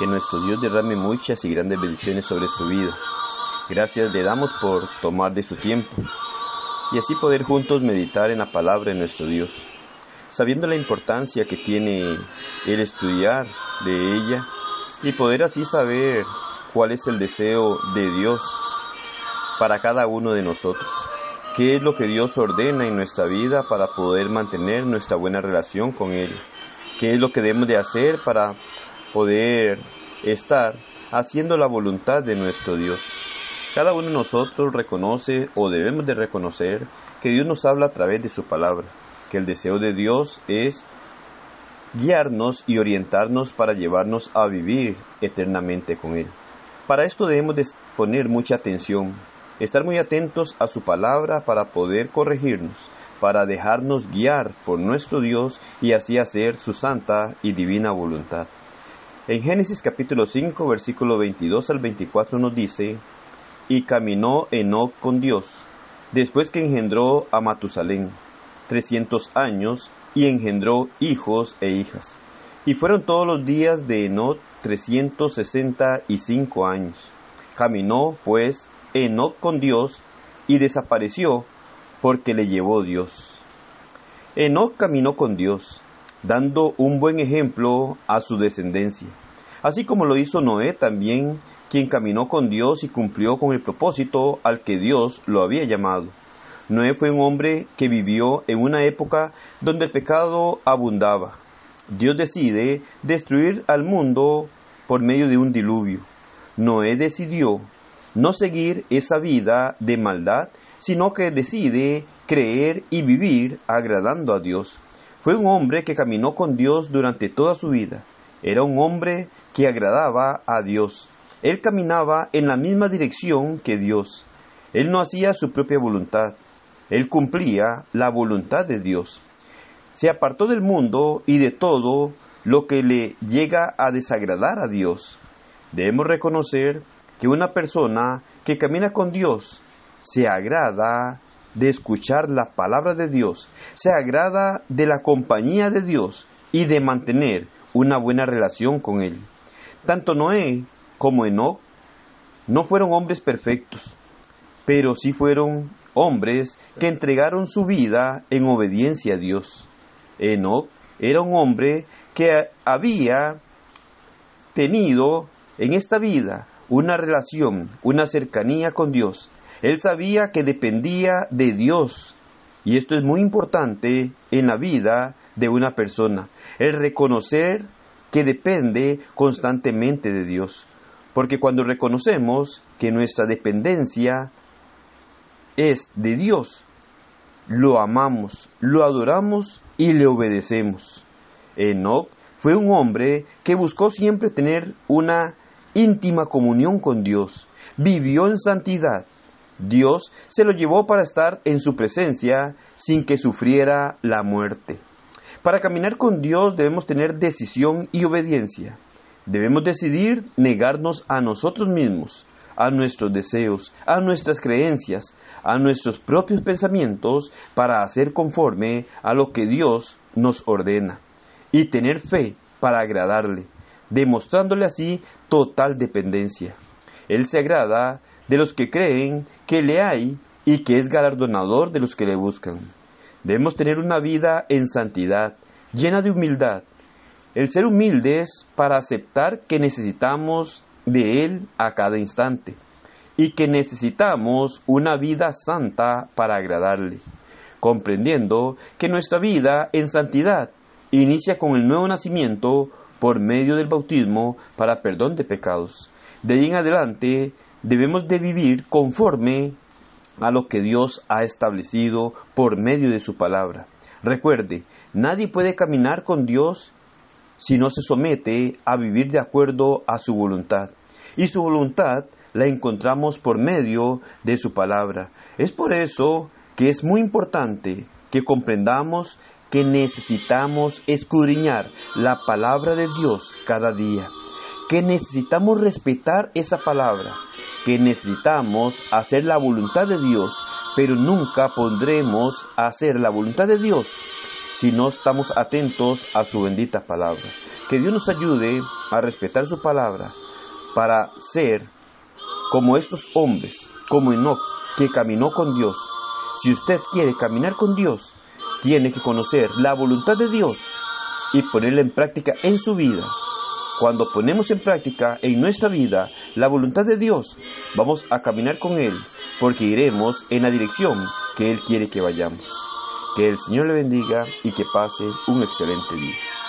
Que nuestro Dios derrame muchas y grandes bendiciones sobre su vida. Gracias le damos por tomar de su tiempo y así poder juntos meditar en la palabra de nuestro Dios, sabiendo la importancia que tiene el estudiar de ella y poder así saber cuál es el deseo de Dios para cada uno de nosotros. ¿Qué es lo que Dios ordena en nuestra vida para poder mantener nuestra buena relación con Él? ¿Qué es lo que debemos de hacer para poder estar haciendo la voluntad de nuestro Dios? Cada uno de nosotros reconoce o debemos de reconocer que Dios nos habla a través de su palabra, que el deseo de Dios es guiarnos y orientarnos para llevarnos a vivir eternamente con Él. Para esto debemos de poner mucha atención, estar muy atentos a su palabra para poder corregirnos, para dejarnos guiar por nuestro Dios y así hacer su santa y divina voluntad. En Génesis capítulo 5 versículo 22 al 24 nos dice, y caminó Enoch con Dios, después que engendró a Matusalén, trescientos años, y engendró hijos e hijas. Y fueron todos los días de y cinco años. Caminó, pues, Enoch con Dios, y desapareció, porque le llevó Dios. Enoch caminó con Dios, dando un buen ejemplo a su descendencia, así como lo hizo Noé también, quien caminó con Dios y cumplió con el propósito al que Dios lo había llamado. Noé fue un hombre que vivió en una época donde el pecado abundaba. Dios decide destruir al mundo por medio de un diluvio. Noé decidió no seguir esa vida de maldad, sino que decide creer y vivir agradando a Dios. Fue un hombre que caminó con Dios durante toda su vida. Era un hombre que agradaba a Dios. Él caminaba en la misma dirección que Dios. Él no hacía su propia voluntad. Él cumplía la voluntad de Dios. Se apartó del mundo y de todo lo que le llega a desagradar a Dios. Debemos reconocer que una persona que camina con Dios se agrada de escuchar la palabra de Dios, se agrada de la compañía de Dios y de mantener una buena relación con Él. Tanto Noé como Enoch no fueron hombres perfectos, pero sí fueron hombres que entregaron su vida en obediencia a Dios. Enoch era un hombre que había tenido en esta vida una relación, una cercanía con Dios. Él sabía que dependía de Dios. Y esto es muy importante en la vida de una persona. El reconocer que depende constantemente de Dios. Porque cuando reconocemos que nuestra dependencia es de Dios, lo amamos, lo adoramos y le obedecemos. Enoch fue un hombre que buscó siempre tener una íntima comunión con Dios. Vivió en santidad. Dios se lo llevó para estar en su presencia sin que sufriera la muerte. Para caminar con Dios debemos tener decisión y obediencia. Debemos decidir negarnos a nosotros mismos, a nuestros deseos, a nuestras creencias, a nuestros propios pensamientos para hacer conforme a lo que Dios nos ordena y tener fe para agradarle, demostrándole así total dependencia. Él se agrada de los que creen que le hay y que es galardonador de los que le buscan. Debemos tener una vida en santidad, llena de humildad. El ser humildes para aceptar que necesitamos de Él a cada instante y que necesitamos una vida santa para agradarle, comprendiendo que nuestra vida en santidad inicia con el nuevo nacimiento por medio del bautismo para perdón de pecados. De ahí en adelante debemos de vivir conforme a lo que Dios ha establecido por medio de su palabra. Recuerde, nadie puede caminar con Dios si no se somete a vivir de acuerdo a su voluntad. Y su voluntad la encontramos por medio de su palabra. Es por eso que es muy importante que comprendamos que necesitamos escudriñar la palabra de Dios cada día, que necesitamos respetar esa palabra, que necesitamos hacer la voluntad de Dios, pero nunca podremos hacer la voluntad de Dios si no estamos atentos a su bendita palabra. Que Dios nos ayude a respetar su palabra para ser como estos hombres, como Enoch, que caminó con Dios. Si usted quiere caminar con Dios, tiene que conocer la voluntad de Dios y ponerla en práctica en su vida. Cuando ponemos en práctica en nuestra vida la voluntad de Dios, vamos a caminar con Él, porque iremos en la dirección que Él quiere que vayamos. Que el Señor le bendiga y que pase un excelente día.